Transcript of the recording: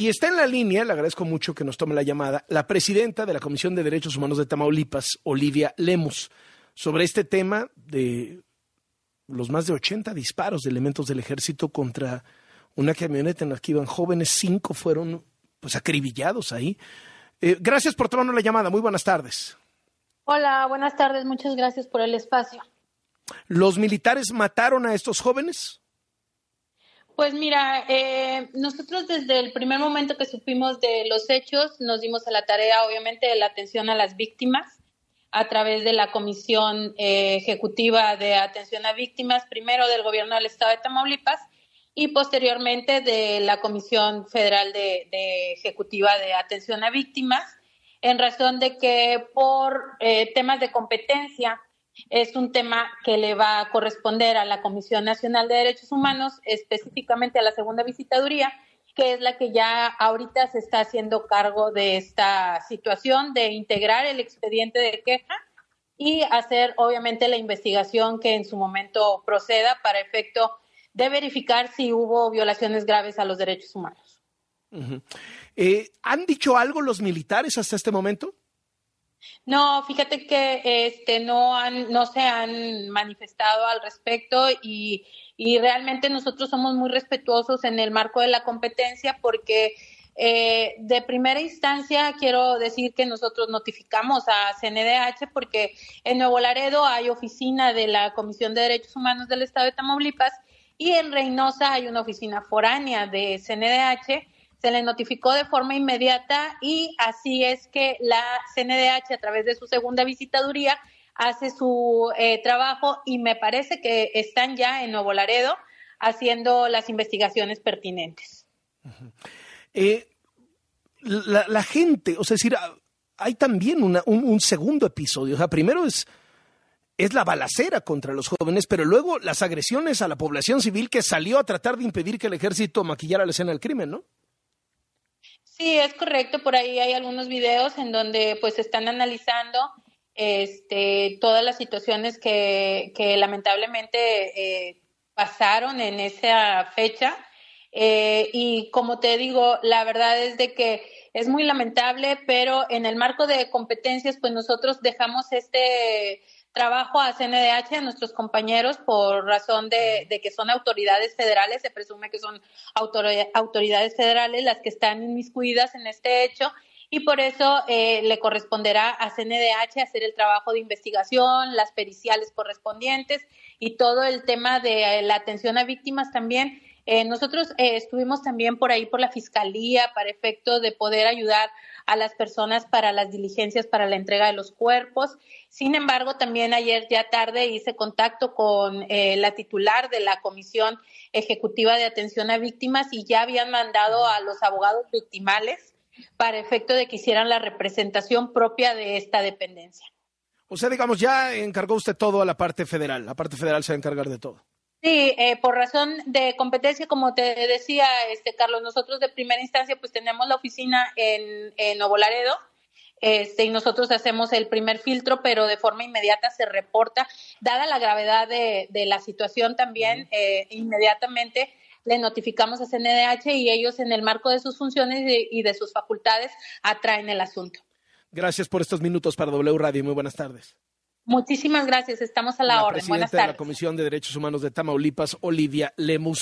Y está en la línea, le agradezco mucho que nos tome la llamada, la presidenta de la Comisión de Derechos Humanos de Tamaulipas, Olivia Lemus, sobre este tema de los más de 80 disparos de elementos del ejército contra una camioneta en la que iban jóvenes, cinco fueron pues acribillados ahí. Eh, gracias por tomarnos la llamada, muy buenas tardes. Hola, buenas tardes, muchas gracias por el espacio. ¿Los militares mataron a estos jóvenes? Pues mira, eh, nosotros desde el primer momento que supimos de los hechos nos dimos a la tarea, obviamente, de la atención a las víctimas a través de la Comisión eh, Ejecutiva de Atención a Víctimas, primero del Gobierno del Estado de Tamaulipas y posteriormente de la Comisión Federal de, Ejecutiva de Atención a Víctimas, en razón de que por eh, temas de competencia es un tema que le va a corresponder a la Comisión Nacional de Derechos Humanos, específicamente a la segunda visitaduría, que es la que ya ahorita se está haciendo cargo de esta situación, de integrar el expediente de queja y hacer obviamente la investigación que en su momento proceda para efecto de verificar si hubo violaciones graves a los derechos humanos. Eh, ¿Han dicho algo los militares hasta este momento? No, fíjate que este no han, no se han manifestado al respecto y y realmente nosotros somos muy respetuosos en el marco de la competencia porque eh, de primera instancia quiero decir que nosotros notificamos a CNDH porque en Nuevo Laredo hay oficina de la Comisión de Derechos Humanos del Estado de Tamaulipas y en Reynosa hay una oficina foránea de CNDH. Se le notificó de forma inmediata y así es que la CNDH a través de su segunda visitaduría hace su eh, trabajo y me parece que están ya en Nuevo Laredo haciendo las investigaciones pertinentes. Eh, la, gente, o sea, decir, ah, hay también un, segundo episodio. O sea, primero es, es la balacera contra los jóvenes, pero luego las agresiones a la población civil que salió a tratar de impedir que el ejército maquillara la escena del crimen, ¿no? Sí, es correcto. Por ahí hay algunos videos en donde pues están analizando este, todas las situaciones que, lamentablemente eh, pasaron en esa fecha. Eh, y como te digo, la verdad es de que es muy lamentable, pero en el marco de competencias, pues nosotros dejamos este trabajo a CNDH, a nuestros compañeros, por razón de, de que son autoridades federales, se presume que son autoridades federales las que están inmiscuidas en este hecho y por eso eh, le corresponderá a CNDH hacer el trabajo de investigación, las periciales correspondientes y todo el tema de eh, la atención a víctimas también. Eh, nosotros estuvimos también por ahí por la Fiscalía para efecto de poder ayudar a las personas para las diligencias para la entrega de los cuerpos. Sin embargo, también ayer ya tarde hice contacto con la titular de la Comisión Ejecutiva de Atención a Víctimas y ya habían mandado a los abogados victimales para efecto de que hicieran la representación propia de esta dependencia. O sea, digamos, ya encargó usted todo a la parte federal, la parte federal se va a encargar de todo. Sí, eh, por razón de competencia, como te decía, este Carlos, nosotros de primera instancia pues tenemos la oficina en, en Nuevo Laredo, este, y nosotros hacemos el primer filtro, pero de forma inmediata se reporta, dada la gravedad de, la situación también, eh, inmediatamente le notificamos a CNDH y ellos en el marco de sus funciones y de, sus facultades atraen el asunto. Gracias por estos minutos para W Radio. Muy buenas tardes. Muchísimas gracias. Estamos a la, orden. Buenas tardes. de la Comisión de Derechos Humanos de Tamaulipas, Olivia Lemus.